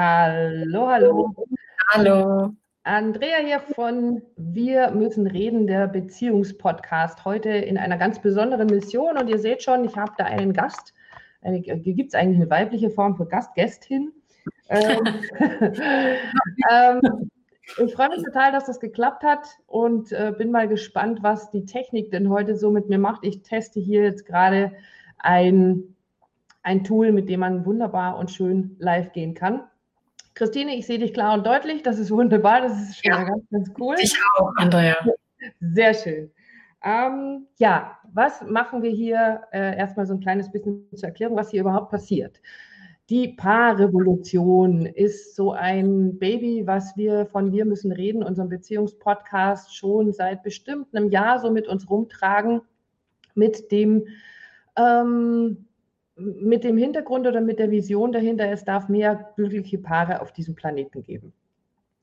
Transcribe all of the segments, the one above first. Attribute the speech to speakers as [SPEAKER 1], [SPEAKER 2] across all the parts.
[SPEAKER 1] Hallo, hallo.
[SPEAKER 2] Hallo.
[SPEAKER 1] Andrea hier von Wir müssen reden, der Beziehungspodcast. Heute in einer ganz besonderen Mission und ihr seht schon, ich habe da einen Gast. Gibt es eigentlich eine weibliche Form für Gast, Gästin? ähm, ähm, ich freue mich total, dass das geklappt hat und äh, bin mal gespannt, was die Technik denn heute so mit mir macht. Ich teste hier jetzt gerade ein, ein Tool, mit dem man wunderbar und schön live gehen kann. Christine, ich sehe dich klar und deutlich. Das ist wunderbar. Das ist schon ja. ganz, ganz cool.
[SPEAKER 2] Ich auch, Andrea.
[SPEAKER 1] Sehr schön. Ähm, ja, was machen wir hier? Äh, erstmal so ein kleines bisschen zur Erklärung, was hier überhaupt passiert. Die Paarrevolution ist so ein Baby, was wir von Wir müssen reden, unserem Beziehungspodcast, schon seit bestimmt einem Jahr so mit uns rumtragen, mit dem, ähm, mit dem Hintergrund oder mit der Vision dahinter, es darf mehr glückliche Paare auf diesem Planeten geben.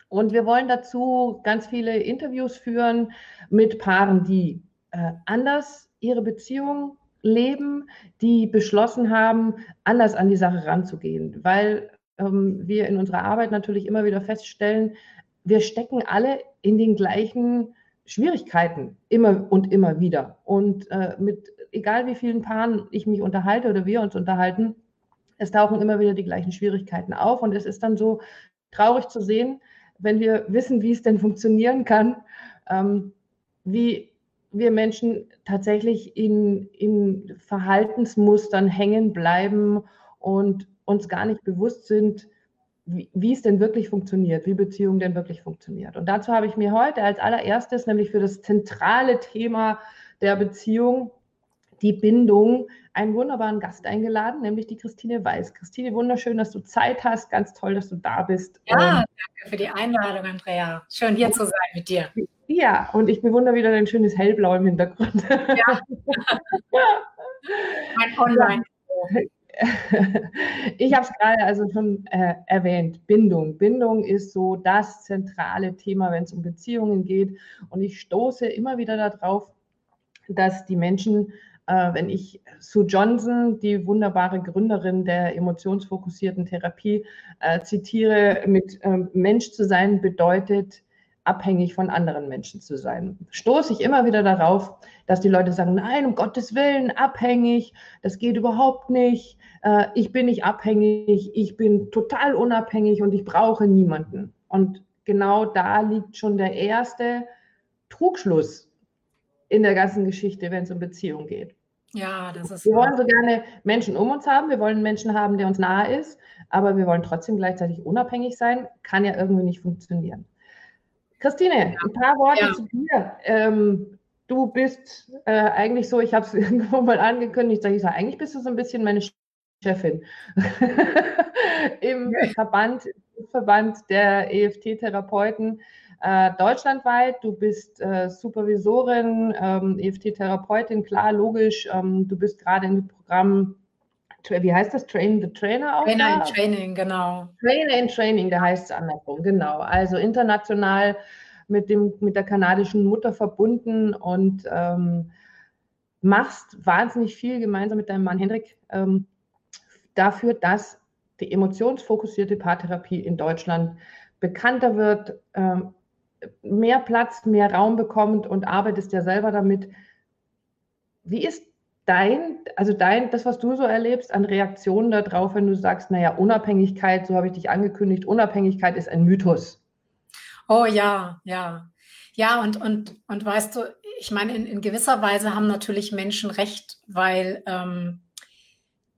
[SPEAKER 1] Und wir wollen dazu ganz viele Interviews führen mit Paaren, die äh, anders ihre Beziehung leben, die beschlossen haben, anders an die Sache ranzugehen, weil ähm, wir in unserer Arbeit natürlich immer wieder feststellen, wir stecken alle in den gleichen Schwierigkeiten immer und immer wieder. Und äh, mit egal wie vielen Paaren ich mich unterhalte oder wir uns unterhalten, es tauchen immer wieder die gleichen Schwierigkeiten auf. Und es ist dann so traurig zu sehen, wenn wir wissen, wie es denn funktionieren kann, ähm, wie wir Menschen tatsächlich in, in Verhaltensmustern hängen bleiben und uns gar nicht bewusst sind, wie, wie, es denn wirklich funktioniert, wie Beziehung denn wirklich funktioniert. Und dazu habe ich mir heute als allererstes, nämlich für das zentrale Thema der Beziehung, die Bindung, einen wunderbaren Gast eingeladen, nämlich die Christine Weiß. Christine, wunderschön, dass du Zeit hast. Ganz toll, dass du da bist.
[SPEAKER 2] Ja, danke für die Einladung, Andrea. Schön hier zu sein mit dir.
[SPEAKER 1] Ja, und ich bewundere wieder dein schönes Hellblau im Hintergrund. Ja. mein Online. Ich habe es gerade also schon äh, erwähnt, Bindung. Bindung ist so das zentrale Thema, wenn es um Beziehungen geht. Und ich stoße immer wieder darauf, dass die Menschen, wenn ich Sue Johnson, die wunderbare Gründerin der emotionsfokussierten Therapie, äh, zitiere, mit ähm, Mensch zu sein bedeutet, abhängig von anderen Menschen zu sein. Stoße ich immer wieder darauf, dass die Leute sagen, nein, um Gottes Willen, abhängig, das geht überhaupt nicht, äh, ich bin nicht abhängig, ich bin total unabhängig und ich brauche niemanden. Und genau da liegt schon der erste Trugschluss in der ganzen Geschichte, wenn es um Beziehung geht.
[SPEAKER 2] Ja, das ist.
[SPEAKER 1] Wir wollen so gerne Menschen um uns haben, wir wollen Menschen haben, der uns nahe ist, aber wir wollen trotzdem gleichzeitig unabhängig sein. Kann ja irgendwie nicht funktionieren. Christine, ein paar Worte ja. zu dir. Ähm, du bist äh, eigentlich so, ich habe es irgendwo mal angekündigt, sage ich sage, eigentlich bist du so ein bisschen meine Chefin im Verband, Verband der EFT-Therapeuten äh, deutschlandweit. Du bist äh, Supervisorin, ähm, EFT-Therapeutin, klar, logisch. Ähm, du bist gerade im Programm wie heißt das? Train the Trainer
[SPEAKER 2] auch? Trainer in Training, genau.
[SPEAKER 1] Trainer in Training, da heißt es andersrum, genau. Also international mit, dem, mit der kanadischen Mutter verbunden und ähm, machst wahnsinnig viel gemeinsam mit deinem Mann Hendrik ähm, dafür, dass die emotionsfokussierte Paartherapie in Deutschland bekannter wird, ähm, mehr Platz, mehr Raum bekommt und arbeitest ja selber damit. Wie ist dein, also dein, das, was du so erlebst, an Reaktionen darauf, wenn du sagst, naja, Unabhängigkeit, so habe ich dich angekündigt, Unabhängigkeit ist ein Mythos.
[SPEAKER 2] Oh ja, ja. Ja, und, und, und weißt du, ich meine, in, in gewisser Weise haben natürlich Menschen recht, weil ähm,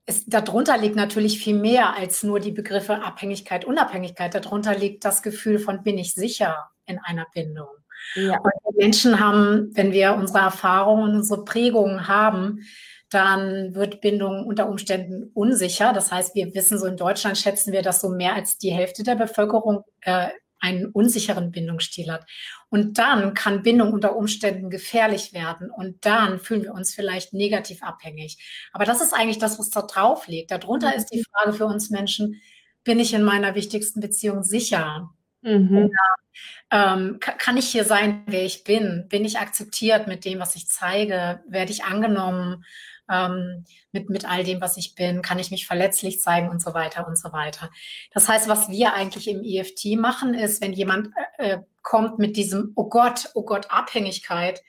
[SPEAKER 2] es, darunter liegt natürlich viel mehr als nur die Begriffe Abhängigkeit, Unabhängigkeit. Darunter liegt das Gefühl von, bin ich sicher in einer Bindung? Ja. Und Menschen haben, wenn wir unsere Erfahrungen, unsere Prägungen haben, dann wird Bindung unter Umständen unsicher. Das heißt, wir wissen so in Deutschland schätzen wir, dass so mehr als die Hälfte der Bevölkerung äh, einen unsicheren Bindungsstil hat. Und dann kann Bindung unter Umständen gefährlich werden und dann fühlen wir uns vielleicht negativ abhängig. Aber das ist eigentlich das, was da drauf liegt. Darunter ist die Frage für uns Menschen, bin ich in meiner wichtigsten Beziehung sicher? Mhm. Oder, ähm, kann ich hier sein, wer ich bin? Bin ich akzeptiert mit dem, was ich zeige? Werde ich angenommen? ähm, mit, mit all dem, was ich bin? Kann ich mich verletzlich zeigen und so weiter und so weiter. Das heißt, was wir eigentlich im EFT machen, ist, wenn jemand äh, äh, kommt mit diesem, oh Gott, oh Gott, Abhängigkeit,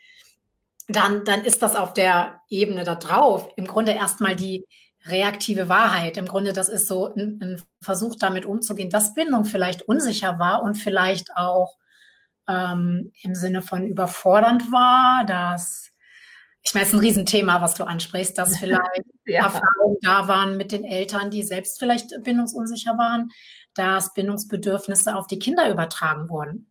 [SPEAKER 2] dann, dann ist das auf der Ebene da drauf im Grunde erstmal die reaktive Wahrheit. Im Grunde, das ist so ein, ein Versuch, damit umzugehen, dass Bindung vielleicht unsicher war und vielleicht auch ähm, im Sinne von überfordernd war, dass ich meine, es ist ein Riesenthema, was du ansprichst, dass vielleicht ja. Erfahrungen da waren mit den Eltern, die selbst vielleicht bindungsunsicher waren, dass Bindungsbedürfnisse auf die Kinder übertragen wurden.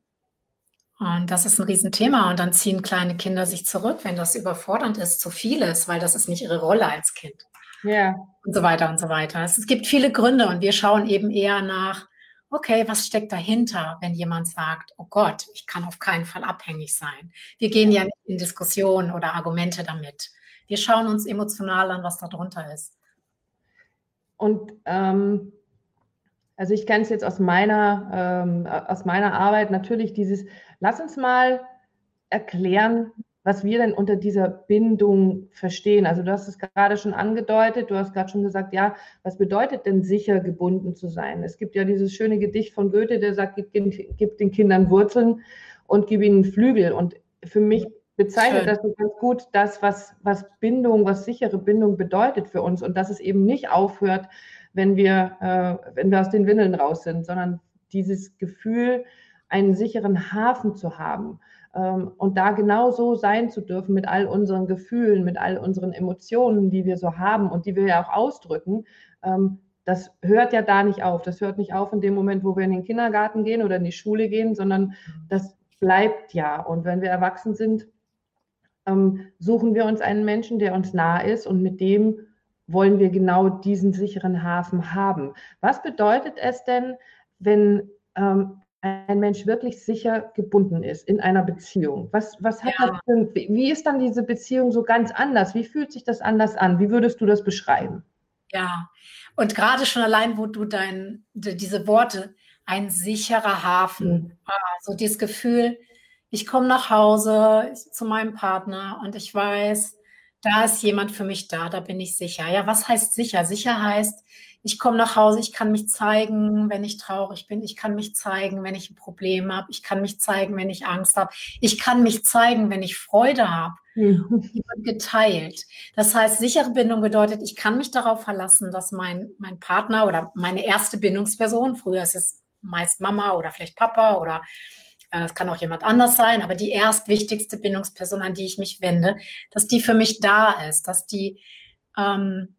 [SPEAKER 2] Und das ist ein Riesenthema. Und dann ziehen kleine Kinder sich zurück, wenn das überfordernd ist, zu vieles, weil das ist nicht ihre Rolle als Kind. Ja. Und so weiter und so weiter. Es gibt viele Gründe und wir schauen eben eher nach, okay, was steckt dahinter, wenn jemand sagt, oh Gott, ich kann auf keinen Fall abhängig sein. Wir gehen ja nicht in Diskussionen oder Argumente damit. Wir schauen uns emotional an, was darunter ist.
[SPEAKER 1] Und ähm, also ich kenne es jetzt aus meiner, ähm, aus meiner Arbeit natürlich dieses, lass uns mal erklären, was wir denn unter dieser Bindung verstehen. Also du hast es gerade schon angedeutet, du hast gerade schon gesagt, ja, was bedeutet denn sicher gebunden zu sein? Es gibt ja dieses schöne Gedicht von Goethe, der sagt, gib, gib den Kindern Wurzeln und gib ihnen Flügel. Und für mich bezeichnet Schön. das so ganz gut das, was, was Bindung, was sichere Bindung bedeutet für uns und dass es eben nicht aufhört, wenn wir, äh, wenn wir aus den Windeln raus sind, sondern dieses Gefühl, einen sicheren Hafen zu haben und da genau so sein zu dürfen mit all unseren Gefühlen, mit all unseren Emotionen, die wir so haben und die wir ja auch ausdrücken, ähm, das hört ja da nicht auf. Das hört nicht auf in dem Moment, wo wir in den Kindergarten gehen oder in die Schule gehen, sondern das bleibt ja. Und wenn wir erwachsen sind, ähm, suchen wir uns einen Menschen, der uns nah ist und mit dem wollen wir genau diesen sicheren Hafen haben. Was bedeutet es denn, wenn ähm, ein Mensch wirklich sicher gebunden ist in einer Beziehung? Was, was hat ja. das wie ist dann diese Beziehung so ganz anders? Wie fühlt sich das anders an? Wie würdest du das beschreiben?
[SPEAKER 2] Ja, und gerade schon allein, wo du dein, diese Worte, ein sicherer Hafen, mhm. so dieses Gefühl, ich komme nach Hause zu meinem Partner und ich weiß, da ist jemand für mich da, da bin ich sicher. Ja, was heißt sicher? Sicher heißt, ich komme nach Hause, ich kann mich zeigen, wenn ich traurig bin, ich kann mich zeigen, wenn ich ein Problem habe, ich kann mich zeigen, wenn ich Angst habe, ich kann mich zeigen, wenn ich Freude habe. Mhm. Die wird geteilt. Das heißt, sichere Bindung bedeutet, ich kann mich darauf verlassen, dass mein, mein Partner oder meine erste Bindungsperson, früher ist es meist Mama oder vielleicht Papa oder äh, es kann auch jemand anders sein, aber die erstwichtigste Bindungsperson, an die ich mich wende, dass die für mich da ist, dass die ähm,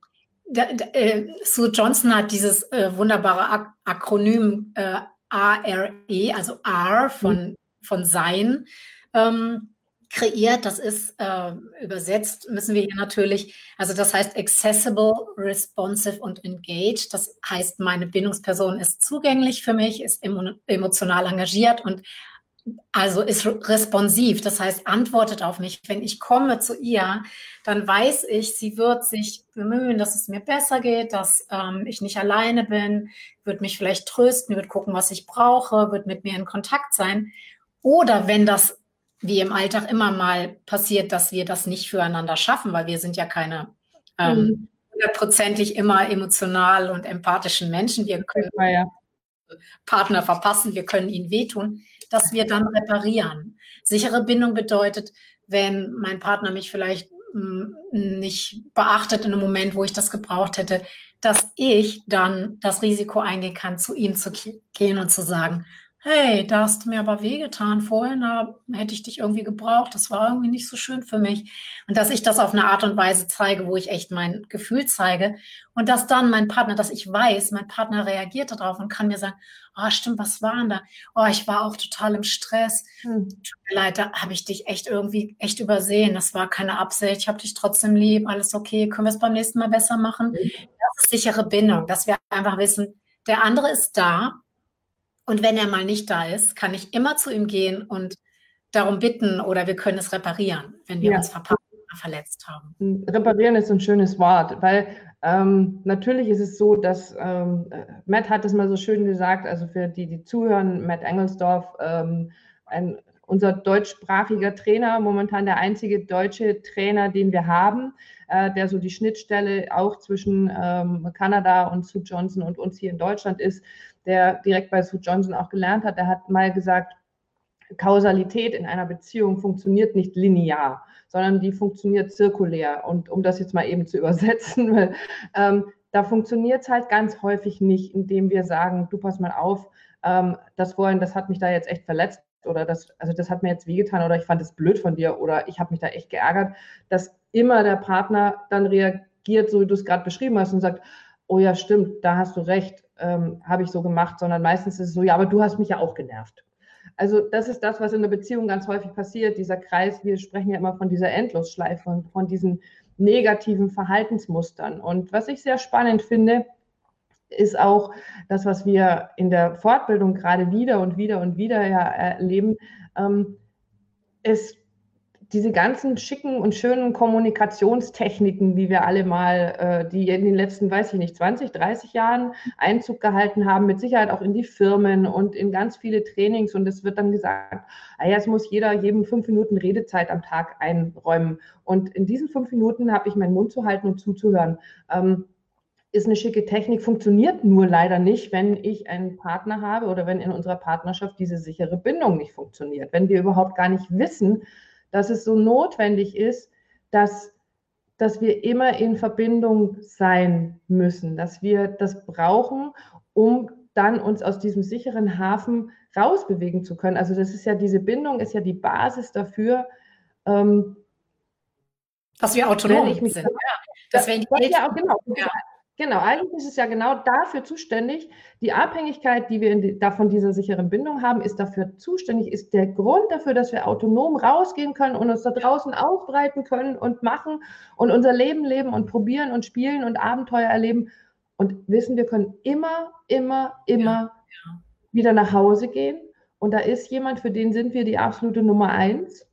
[SPEAKER 2] da, da, äh, Sue Johnson hat dieses äh, wunderbare Ak Akronym äh, ARE, also R von, mhm. von Sein, ähm, kreiert. Das ist äh, übersetzt, müssen wir hier natürlich, also das heißt accessible, responsive und engaged. Das heißt, meine Bindungsperson ist zugänglich für mich, ist emotional engagiert und also ist responsiv, das heißt, antwortet auf mich. Wenn ich komme zu ihr, dann weiß ich, sie wird sich bemühen, dass es mir besser geht, dass ähm, ich nicht alleine bin, wird mich vielleicht trösten, wird gucken, was ich brauche, wird mit mir in Kontakt sein. Oder wenn das wie im Alltag immer mal passiert, dass wir das nicht füreinander schaffen, weil wir sind ja keine ähm, mhm. hundertprozentig immer emotional und empathischen Menschen. Wir können ja. Partner verpassen, wir können ihnen wehtun dass wir dann reparieren. Sichere Bindung bedeutet, wenn mein Partner mich vielleicht mm, nicht beachtet in einem Moment, wo ich das gebraucht hätte, dass ich dann das Risiko eingehen kann, zu ihm zu gehen und zu sagen, hey, da hast du mir aber wehgetan vorhin, da hätte ich dich irgendwie gebraucht, das war irgendwie nicht so schön für mich. Und dass ich das auf eine Art und Weise zeige, wo ich echt mein Gefühl zeige und dass dann mein Partner, dass ich weiß, mein Partner reagiert darauf und kann mir sagen, oh stimmt, was war denn da? Oh, ich war auch total im Stress. Hm. Tut mir leid, da habe ich dich echt irgendwie echt übersehen. Das war keine Absicht, ich habe dich trotzdem lieb, alles okay, können wir es beim nächsten Mal besser machen? Mhm. Das ist sichere Bindung, dass wir einfach wissen, der andere ist da und wenn er mal nicht da ist, kann ich immer zu ihm gehen und darum bitten oder wir können es reparieren, wenn wir ja. uns verpasst oder verletzt haben.
[SPEAKER 1] Reparieren ist ein schönes Wort, weil ähm, natürlich ist es so, dass ähm, Matt hat es mal so schön gesagt, also für die, die zuhören, Matt Engelsdorf, ähm, ein unser deutschsprachiger Trainer, momentan der einzige deutsche Trainer, den wir haben, äh, der so die Schnittstelle auch zwischen ähm, Kanada und Sue Johnson und uns hier in Deutschland ist, der direkt bei Sue Johnson auch gelernt hat. Der hat mal gesagt, Kausalität in einer Beziehung funktioniert nicht linear, sondern die funktioniert zirkulär. Und um das jetzt mal eben zu übersetzen, ähm, da funktioniert es halt ganz häufig nicht, indem wir sagen, du pass mal auf, ähm, das vorhin, das hat mich da jetzt echt verletzt oder das, also das hat mir jetzt wehgetan oder ich fand es blöd von dir oder ich habe mich da echt geärgert, dass immer der Partner dann reagiert, so wie du es gerade beschrieben hast und sagt, oh ja, stimmt, da hast du recht, ähm, habe ich so gemacht, sondern meistens ist es so, ja, aber du hast mich ja auch genervt. Also das ist das, was in der Beziehung ganz häufig passiert, dieser Kreis, wir sprechen ja immer von dieser Endlosschleife und von diesen negativen Verhaltensmustern. Und was ich sehr spannend finde, ist auch das, was wir in der Fortbildung gerade wieder und wieder und wieder ja erleben. Ähm, es diese ganzen schicken und schönen Kommunikationstechniken, die wir alle mal, äh, die in den letzten, weiß ich nicht, 20, 30 Jahren Einzug gehalten haben, mit Sicherheit auch in die Firmen und in ganz viele Trainings. Und es wird dann gesagt, ah ja, es muss jeder jedem fünf Minuten Redezeit am Tag einräumen. Und in diesen fünf Minuten habe ich meinen Mund zu halten und zuzuhören. Ähm, ist eine schicke Technik, funktioniert nur leider nicht, wenn ich einen Partner habe oder wenn in unserer Partnerschaft diese sichere Bindung nicht funktioniert. Wenn wir überhaupt gar nicht wissen, dass es so notwendig ist, dass, dass wir immer in Verbindung sein müssen, dass wir das brauchen, um dann uns aus diesem sicheren Hafen rausbewegen zu können. Also das ist ja diese Bindung, ist ja die Basis dafür, ähm,
[SPEAKER 2] dass wir autonom
[SPEAKER 1] sind. Ja, dass wir in die ja, auch, genau. Ja. Genau, eigentlich ist es ja genau dafür zuständig. Die Abhängigkeit, die wir in, da von dieser sicheren Bindung haben, ist dafür zuständig, ist der Grund dafür, dass wir autonom rausgehen können und uns da draußen ausbreiten können und machen und unser Leben leben und probieren und spielen und Abenteuer erleben und wissen, wir können immer, immer, immer ja, ja. wieder nach Hause gehen. Und da ist jemand, für den sind wir die absolute Nummer eins.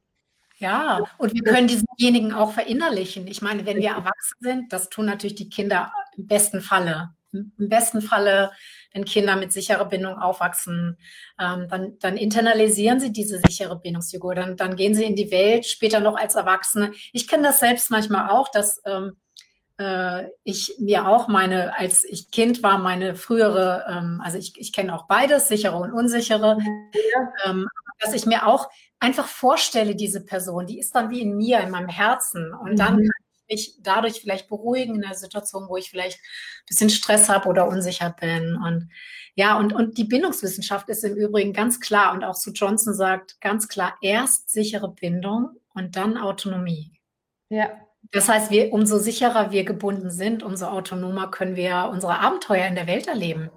[SPEAKER 2] Ja, und wir können diesenjenigen auch verinnerlichen. Ich meine, wenn wir erwachsen sind, das tun natürlich die Kinder im besten Falle. Im besten Falle, wenn Kinder mit sicherer Bindung aufwachsen, ähm, dann, dann internalisieren sie diese sichere Bindungsfigur. Dann, dann gehen sie in die Welt, später noch als Erwachsene. Ich kenne das selbst manchmal auch, dass ähm, äh, ich mir auch meine, als ich Kind war, meine frühere, ähm, also ich, ich kenne auch beides, sichere und unsichere, ja. Dass ich mir auch einfach vorstelle, diese Person, die ist dann wie in mir, in meinem Herzen. Und mhm. dann kann ich mich dadurch vielleicht beruhigen in einer Situation, wo ich vielleicht ein bisschen Stress habe oder unsicher bin. Und ja, und, und die Bindungswissenschaft ist im Übrigen ganz klar und auch Sue Johnson sagt ganz klar, erst sichere Bindung und dann Autonomie. Ja. Das heißt, wir, umso sicherer wir gebunden sind, umso autonomer können wir unsere Abenteuer in der Welt erleben.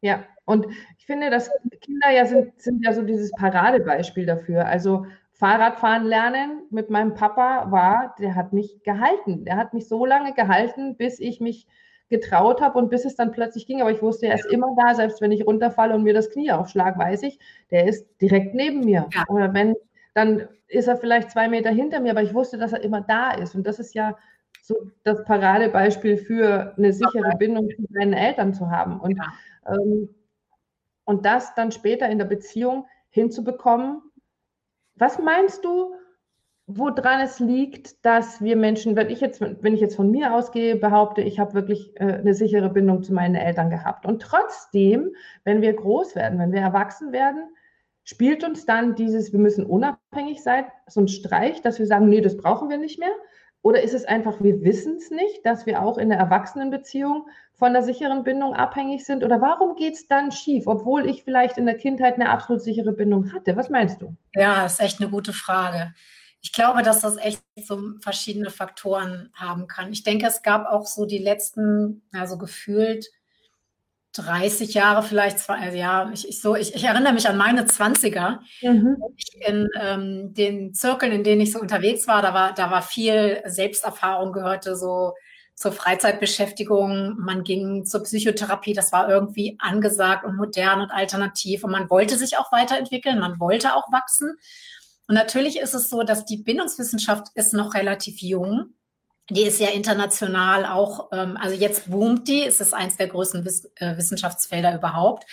[SPEAKER 1] Ja, und ich finde, dass Kinder ja sind, sind ja so dieses Paradebeispiel dafür. Also Fahrradfahren lernen mit meinem Papa war, der hat mich gehalten. Der hat mich so lange gehalten, bis ich mich getraut habe und bis es dann plötzlich ging. Aber ich wusste, er ist immer da, selbst wenn ich runterfalle und mir das Knie aufschlage, weiß ich, der ist direkt neben mir. Ja. Oder wenn, dann ist er vielleicht zwei Meter hinter mir, aber ich wusste, dass er immer da ist. Und das ist ja so das Paradebeispiel für eine sichere Bindung zu seinen Eltern zu haben. Und ja. Ähm, und das dann später in der Beziehung hinzubekommen. Was meinst du, woran es liegt, dass wir Menschen, wenn ich jetzt, wenn ich jetzt von mir ausgehe, behaupte, ich habe wirklich äh, eine sichere Bindung zu meinen Eltern gehabt. Und trotzdem, wenn wir groß werden, wenn wir erwachsen werden, spielt uns dann dieses, wir müssen unabhängig sein, so ein Streich, dass wir sagen, nee, das brauchen wir nicht mehr. Oder ist es einfach, wir wissen es nicht, dass wir auch in der Erwachsenenbeziehung von der sicheren Bindung abhängig sind? Oder warum geht es dann schief, obwohl ich vielleicht in der Kindheit eine absolut sichere Bindung hatte? Was meinst du?
[SPEAKER 2] Ja, das ist echt eine gute Frage. Ich glaube, dass das echt so verschiedene Faktoren haben kann. Ich denke, es gab auch so die letzten, also gefühlt 30 Jahre vielleicht, zwei, also ja, ich, ich, so, ich, ich, erinnere mich an meine 20er. Mhm. in ähm, den Zirkeln, in denen ich so unterwegs war, da war, da war viel Selbsterfahrung, gehörte so zur Freizeitbeschäftigung, man ging zur Psychotherapie, das war irgendwie angesagt und modern und alternativ und man wollte sich auch weiterentwickeln, man wollte auch wachsen. Und natürlich ist es so, dass die Bindungswissenschaft ist noch relativ jung die ist ja international auch, ähm, also jetzt boomt die, es ist eins der größten Wiss äh, Wissenschaftsfelder überhaupt.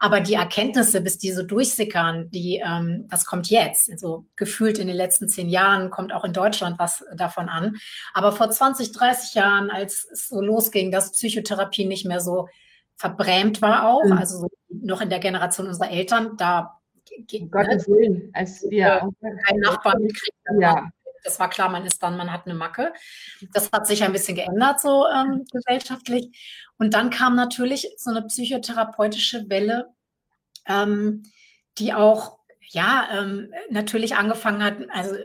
[SPEAKER 2] Aber die Erkenntnisse, bis die so durchsickern, die, ähm, das kommt jetzt. Also gefühlt in den letzten zehn Jahren kommt auch in Deutschland was davon an. Aber vor 20, 30 Jahren, als es so losging, dass Psychotherapie nicht mehr so verbrämt war auch, mhm. also so noch in der Generation unserer Eltern, da
[SPEAKER 1] um Gottes Willen, als
[SPEAKER 2] wir keinen Nachbarn gekriegt ja das war klar, man ist dann, man hat eine Macke. Das hat sich ein bisschen geändert so ähm, gesellschaftlich. Und dann kam natürlich so eine psychotherapeutische Welle, ähm, die auch ja ähm, natürlich angefangen hat, also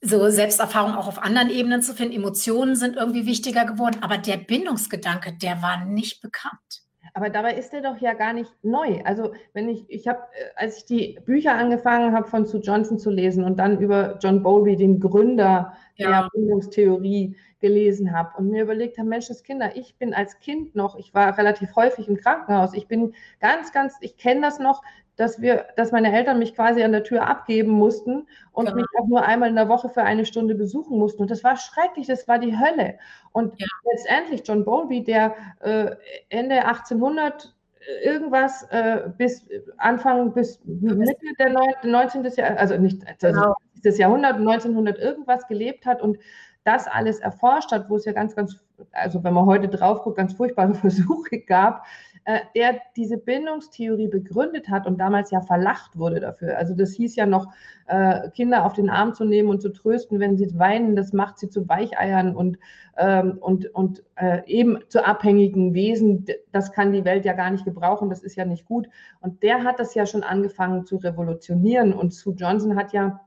[SPEAKER 2] so Selbsterfahrung auch auf anderen Ebenen zu finden. Emotionen sind irgendwie wichtiger geworden, aber der Bindungsgedanke, der war nicht bekannt.
[SPEAKER 1] Aber dabei ist der doch ja gar nicht neu. Also wenn ich, ich habe, äh, als ich die Bücher angefangen habe von Sue Johnson zu lesen und dann über John Bowlby, den Gründer ja. der Bindungstheorie, gelesen habe und mir überlegt habe, Mensch, das Kinder, ich bin als Kind noch, ich war relativ häufig im Krankenhaus, ich bin ganz, ganz, ich kenne das noch, dass wir, dass meine Eltern mich quasi an der Tür abgeben mussten und genau. mich auch nur einmal in der Woche für eine Stunde besuchen mussten. Und das war schrecklich, das war die Hölle. Und ja. letztendlich John Bowlby, der äh, Ende 1800 äh, irgendwas äh, bis Anfang bis Mitte der 19. Jahr, also nicht also genau. das Jahrhundert 1900 irgendwas gelebt hat und das alles erforscht hat, wo es ja ganz, ganz, also wenn man heute drauf guckt, ganz furchtbare Versuche gab, äh, der diese Bindungstheorie begründet hat und damals ja verlacht wurde dafür. Also das hieß ja noch, äh, Kinder auf den Arm zu nehmen und zu trösten, wenn sie weinen, das macht sie zu Weicheiern und, ähm, und, und äh, eben zu abhängigen Wesen. Das kann die Welt ja gar nicht gebrauchen, das ist ja nicht gut. Und der hat das ja schon angefangen zu revolutionieren. Und Sue Johnson hat ja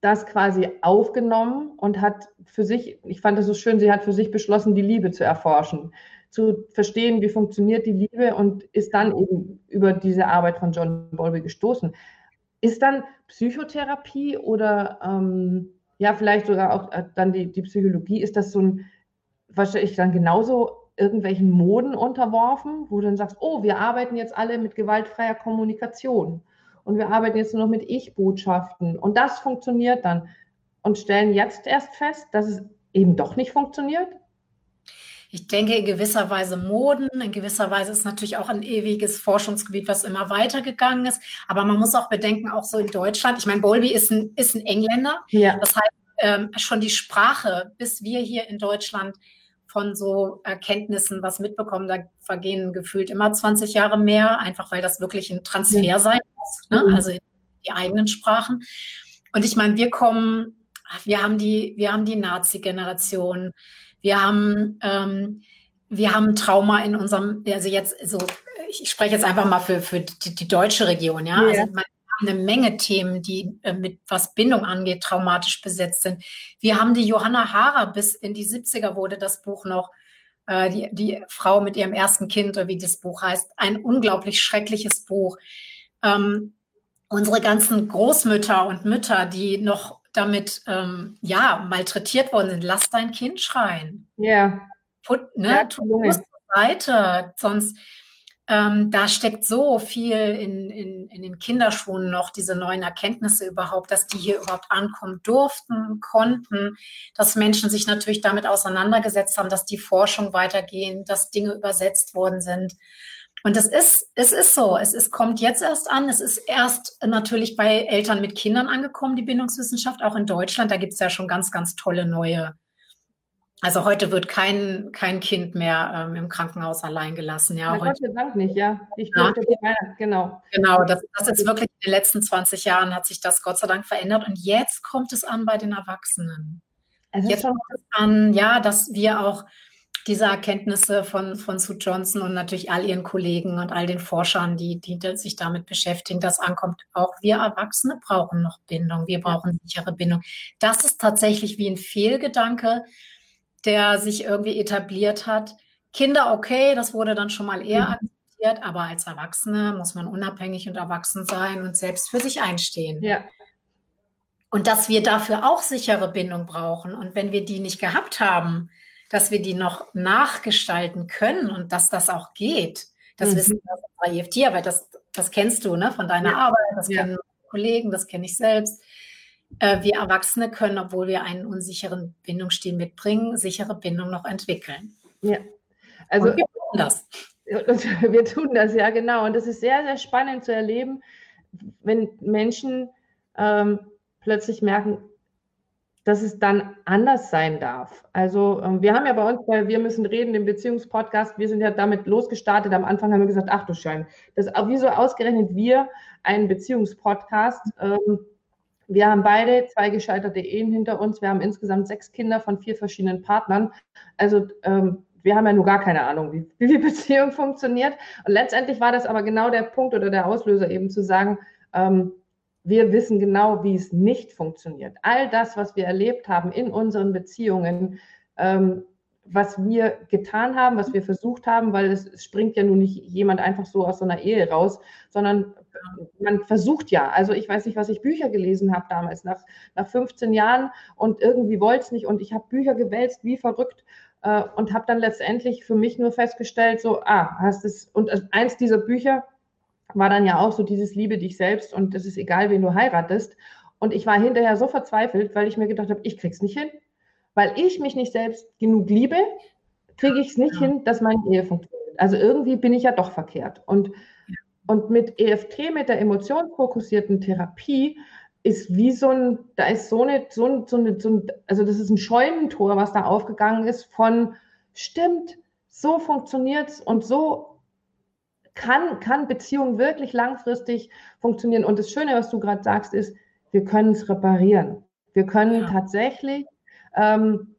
[SPEAKER 1] das quasi aufgenommen und hat für sich, ich fand das so schön, sie hat für sich beschlossen, die Liebe zu erforschen zu verstehen, wie funktioniert die Liebe und ist dann eben über diese Arbeit von John Bowlby gestoßen. Ist dann Psychotherapie oder ähm, ja, vielleicht sogar auch äh, dann die, die Psychologie, ist das so ein, wahrscheinlich dann genauso irgendwelchen Moden unterworfen, wo du dann sagst, oh, wir arbeiten jetzt alle mit gewaltfreier Kommunikation und wir arbeiten jetzt nur noch mit Ich-Botschaften und das funktioniert dann und stellen jetzt erst fest, dass es eben doch nicht funktioniert?
[SPEAKER 2] ich denke, in gewisser Weise Moden, in gewisser Weise ist natürlich auch ein ewiges Forschungsgebiet, was immer weitergegangen ist. Aber man muss auch bedenken, auch so in Deutschland, ich meine, Bowlby ist ein, ist ein Engländer. Ja. Das heißt, ähm, schon die Sprache, bis wir hier in Deutschland von so Erkenntnissen was mitbekommen, da vergehen gefühlt immer 20 Jahre mehr, einfach weil das wirklich ein Transfer sein muss, ne? Mhm. also die eigenen Sprachen. Und ich meine, wir kommen, wir haben die, wir haben die Nazi-Generation, wir haben, ähm, wir haben Trauma in unserem, also jetzt so, ich spreche jetzt einfach mal für, für die, die deutsche Region, ja. ja. Also eine Menge Themen, die äh, mit was Bindung angeht, traumatisch besetzt sind. Wir haben die Johanna Hara bis in die 70er wurde das Buch noch, äh, die, die Frau mit ihrem ersten Kind, oder wie das Buch heißt, ein unglaublich schreckliches Buch. Ähm, unsere ganzen Großmütter und Mütter, die noch damit ähm, ja malträtiert worden sind, lass dein Kind schreien.
[SPEAKER 1] Ja.
[SPEAKER 2] Put, ne, ja, tu es weiter, sonst ähm, da steckt so viel in, in, in den Kinderschuhen noch, diese neuen Erkenntnisse überhaupt, dass die hier überhaupt ankommen durften, konnten, dass Menschen sich natürlich damit auseinandergesetzt haben, dass die Forschung weitergehen, dass Dinge übersetzt worden sind. Und es ist, es ist so, es ist, kommt jetzt erst an. Es ist erst natürlich bei Eltern mit Kindern angekommen, die Bindungswissenschaft, auch in Deutschland. Da gibt es ja schon ganz, ganz tolle neue. Also heute wird kein, kein Kind mehr ähm, im Krankenhaus allein gelassen. Ja,
[SPEAKER 1] Gott sei Dank nicht, ja. Ich ja.
[SPEAKER 2] genau. Genau, das, das ist wirklich in den letzten 20 Jahren hat sich das Gott sei Dank verändert. Und jetzt kommt es an bei den Erwachsenen. Jetzt kommt es an, ja, dass wir auch diese Erkenntnisse von, von Sue Johnson und natürlich all ihren Kollegen und all den Forschern, die, die sich damit beschäftigen, das ankommt. Auch wir Erwachsene brauchen noch Bindung. Wir brauchen sichere Bindung. Das ist tatsächlich wie ein Fehlgedanke, der sich irgendwie etabliert hat. Kinder, okay, das wurde dann schon mal eher mhm. akzeptiert, aber als Erwachsene muss man unabhängig und erwachsen sein und selbst für sich einstehen. Ja. Und dass wir dafür auch sichere Bindung brauchen. Und wenn wir die nicht gehabt haben, dass wir die noch nachgestalten können und dass das auch geht. Das mhm. wissen wir bei EFT, aber das, das kennst du ne, von deiner ja. Arbeit, das ja. kennen Kollegen, das kenne ich selbst. Äh, wir Erwachsene können, obwohl wir einen unsicheren Bindungsstil mitbringen, sichere Bindung noch entwickeln.
[SPEAKER 1] Ja, also und wir tun das. Wir tun das, ja genau. Und das ist sehr, sehr spannend zu erleben, wenn Menschen ähm, plötzlich merken, dass es dann anders sein darf. Also ähm, wir haben ja bei uns, weil wir müssen reden, den Beziehungspodcast, wir sind ja damit losgestartet. Am Anfang haben wir gesagt, ach du Schein, das wieso ausgerechnet wir einen Beziehungspodcast. Ähm, wir haben beide zwei gescheiterte Ehen hinter uns. Wir haben insgesamt sechs Kinder von vier verschiedenen Partnern. Also ähm, wir haben ja nur gar keine Ahnung, wie, wie die Beziehung funktioniert. Und letztendlich war das aber genau der Punkt oder der Auslöser eben zu sagen, ähm, wir wissen genau, wie es nicht funktioniert. All das, was wir erlebt haben in unseren Beziehungen, ähm, was wir getan haben, was wir versucht haben, weil es, es, springt ja nun nicht jemand einfach so aus so einer Ehe raus, sondern man versucht ja. Also ich weiß nicht, was ich Bücher gelesen habe damals, nach, nach 15 Jahren und irgendwie wollte es nicht und ich habe Bücher gewälzt wie verrückt äh, und habe dann letztendlich für mich nur festgestellt, so, ah, hast es, und eins dieser Bücher war dann ja auch so dieses Liebe dich selbst und es ist egal, wen du heiratest. Und ich war hinterher so verzweifelt, weil ich mir gedacht habe, ich krieg's nicht hin. Weil ich mich nicht selbst genug liebe, kriege ich es nicht ja. hin, dass meine Ehe funktioniert. Also irgendwie bin ich ja doch verkehrt. Und, und mit EFT, mit der emotionsfokussierten Therapie, ist wie so ein, da ist so eine, so ein, so eine, so ein, also das ist ein Scheunentor, was da aufgegangen ist von, stimmt, so funktioniert es und so kann, kann Beziehung wirklich langfristig funktionieren. Und das Schöne, was du gerade sagst, ist, wir können es reparieren. Wir können ja. tatsächlich ähm,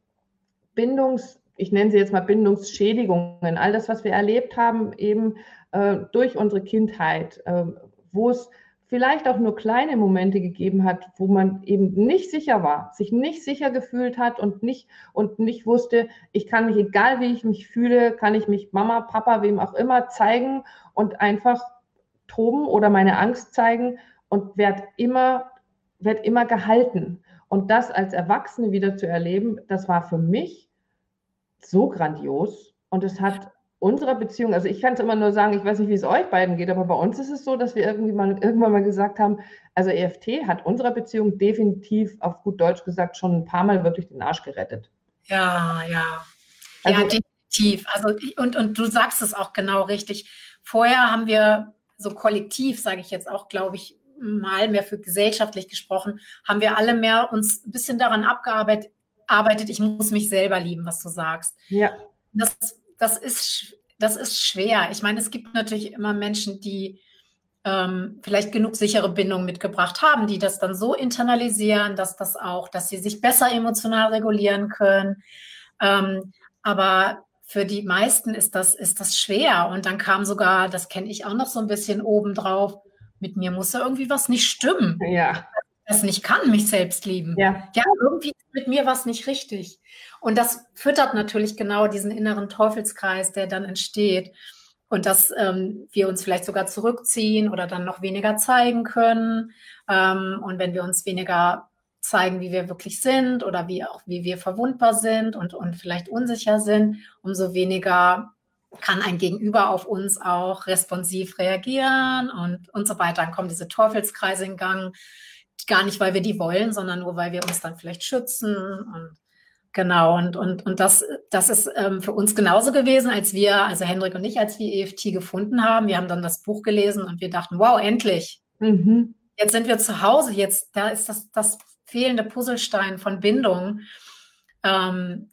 [SPEAKER 1] Bindungs, ich nenne sie jetzt mal Bindungsschädigungen, all das, was wir erlebt haben, eben äh, durch unsere Kindheit, äh, wo es vielleicht auch nur kleine Momente gegeben hat, wo man eben nicht sicher war, sich nicht sicher gefühlt hat und nicht und nicht wusste, ich kann mich, egal wie ich mich fühle, kann ich mich Mama, Papa, wem auch immer zeigen und einfach toben oder meine Angst zeigen und werde immer, werd immer gehalten. Und das als Erwachsene wieder zu erleben, das war für mich so grandios und es hat unserer Beziehung, also ich kann es immer nur sagen, ich weiß nicht, wie es euch beiden geht, aber bei uns ist es so, dass wir irgendwie mal, irgendwann mal gesagt haben, also EFT hat unserer Beziehung definitiv, auf gut Deutsch gesagt, schon ein paar Mal wirklich den Arsch gerettet.
[SPEAKER 2] Ja, ja. Also, ja, definitiv. Also, und, und du sagst es auch genau richtig. Vorher haben wir so kollektiv, sage ich jetzt auch, glaube ich, mal mehr für gesellschaftlich gesprochen, haben wir alle mehr uns ein bisschen daran abgearbeitet, arbeitet, ich muss mich selber lieben, was du sagst. Ja. Das das ist, das ist schwer. Ich meine, es gibt natürlich immer Menschen, die ähm, vielleicht genug sichere Bindung mitgebracht haben, die das dann so internalisieren, dass das auch, dass sie sich besser emotional regulieren können. Ähm, aber für die meisten ist das, ist das schwer. Und dann kam sogar, das kenne ich auch noch so ein bisschen obendrauf, mit mir muss ja irgendwie was nicht stimmen. Ja das nicht kann, mich selbst lieben. Ja, ja irgendwie ist mit mir was nicht richtig. Und das füttert natürlich genau diesen inneren Teufelskreis, der dann entsteht. Und dass ähm, wir uns vielleicht sogar zurückziehen oder dann noch weniger zeigen können. Ähm, und wenn wir uns weniger zeigen, wie wir wirklich sind oder wie auch wie wir verwundbar sind und, und vielleicht unsicher sind, umso weniger kann ein Gegenüber auf uns auch responsiv reagieren und, und so weiter. Dann kommen diese Teufelskreise in Gang gar nicht, weil wir die wollen, sondern nur, weil wir uns dann vielleicht schützen und Genau, und, und, und das, das ist ähm, für uns genauso gewesen, als wir, also Hendrik und ich, als wir EFT gefunden haben. Wir haben dann das Buch gelesen und wir dachten, wow, endlich. Mhm. Jetzt sind wir zu Hause, jetzt, da ist das, das fehlende Puzzlestein von Bindung ähm,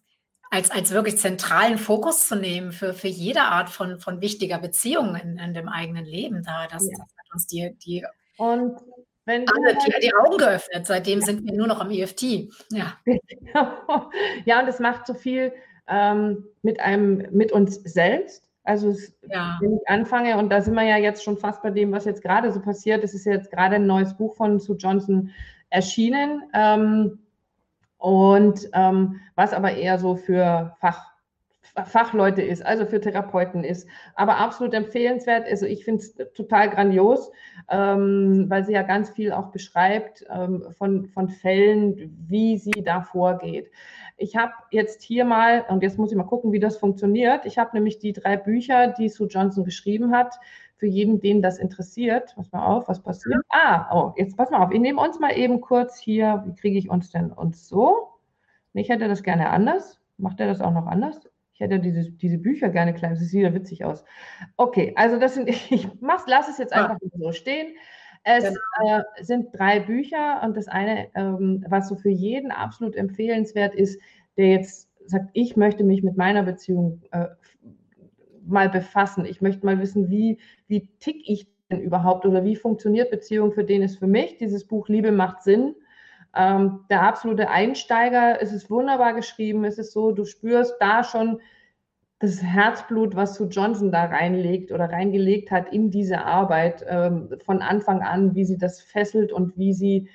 [SPEAKER 2] als, als wirklich zentralen Fokus zu nehmen für, für jede Art von, von wichtiger Beziehung in, in dem eigenen Leben da. Das, ja. das hat uns die, die
[SPEAKER 1] und wenn
[SPEAKER 2] Alle, die, die Augen geöffnet, seitdem sind wir nur noch am EFT. Ja,
[SPEAKER 1] ja und es macht so viel ähm, mit einem, mit uns selbst. Also ja. wenn ich anfange, und da sind wir ja jetzt schon fast bei dem, was jetzt gerade so passiert, es ist jetzt gerade ein neues Buch von Sue Johnson erschienen. Ähm, und ähm, was aber eher so für Fach, Fachleute ist, also für Therapeuten ist. Aber absolut empfehlenswert. Also ich finde es total grandios, ähm, weil sie ja ganz viel auch beschreibt ähm, von, von Fällen, wie sie da vorgeht. Ich habe jetzt hier mal, und jetzt muss ich mal gucken, wie das funktioniert. Ich habe nämlich die drei Bücher, die Sue Johnson geschrieben hat, für jeden, den das interessiert. Pass mal auf, was passiert. Ah, oh, jetzt pass mal auf. Ich nehme uns mal eben kurz hier, wie kriege ich uns denn uns so? Ich hätte das gerne anders. Macht er das auch noch anders? Ich hätte diese, diese Bücher gerne klein. Das sieht wieder witzig aus. Okay, also das sind, ich mach's, lass es jetzt einfach ja. so stehen. Es genau. äh, sind drei Bücher und das eine, ähm, was so für jeden absolut empfehlenswert ist, der jetzt sagt, ich möchte mich mit meiner Beziehung äh, mal befassen. Ich möchte mal wissen, wie, wie tick ich denn überhaupt oder wie funktioniert Beziehung für den ist für mich. Dieses Buch Liebe macht Sinn. Ähm, der absolute Einsteiger, es ist wunderbar geschrieben, es ist so, du spürst da schon das Herzblut, was Sue Johnson da reinlegt oder reingelegt hat in diese Arbeit ähm, von Anfang an, wie sie das fesselt und wie sie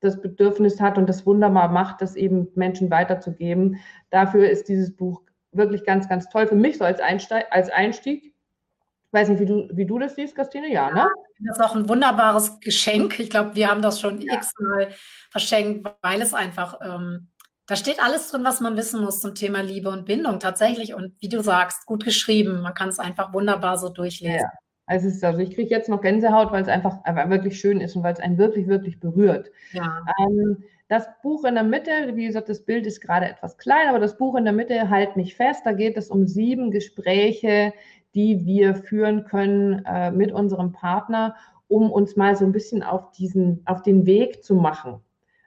[SPEAKER 1] das Bedürfnis hat und das wunderbar macht, das eben Menschen weiterzugeben. Dafür ist dieses Buch wirklich ganz, ganz toll. Für mich so als, Einsteig, als Einstieg. Ich weiß nicht, wie du, wie du das siehst, Christine. Ja, ne?
[SPEAKER 2] Das ist auch ein wunderbares Geschenk. Ich glaube, wir haben das schon ja. x-mal verschenkt, weil es einfach, ähm, da steht alles drin, was man wissen muss zum Thema Liebe und Bindung tatsächlich. Und wie du sagst, gut geschrieben. Man kann es einfach wunderbar so durchlesen. Ja.
[SPEAKER 1] Also, ist, also ich kriege jetzt noch Gänsehaut, weil es einfach, einfach wirklich schön ist und weil es einen wirklich, wirklich berührt. Ja. Ähm, das Buch in der Mitte, wie gesagt, das Bild ist gerade etwas klein, aber das Buch in der Mitte, halt mich fest, da geht es um sieben Gespräche, die wir führen können äh, mit unserem Partner, um uns mal so ein bisschen auf diesen, auf den Weg zu machen